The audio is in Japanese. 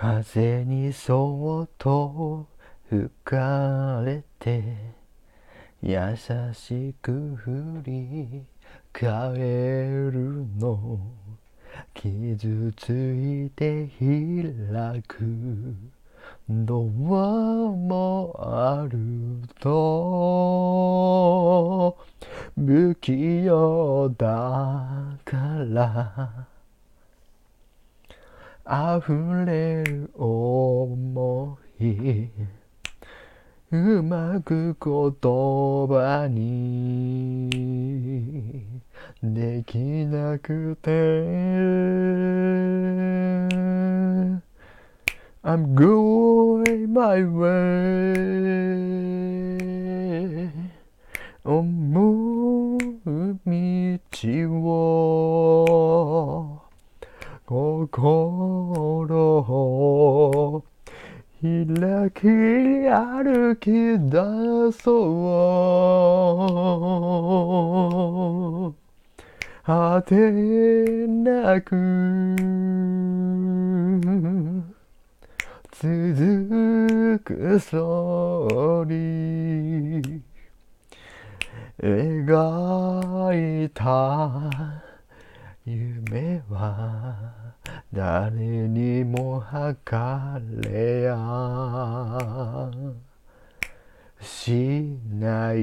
風にそっと吹かれて優しく振り返るの。傷ついて開く。ドアもあると。不器用だから。溢れる想いうまく言葉にできなくて I'm going my way 思う道を。心を開き歩き出そう。果てなく続くそり。描いた夢は誰にも測れやしない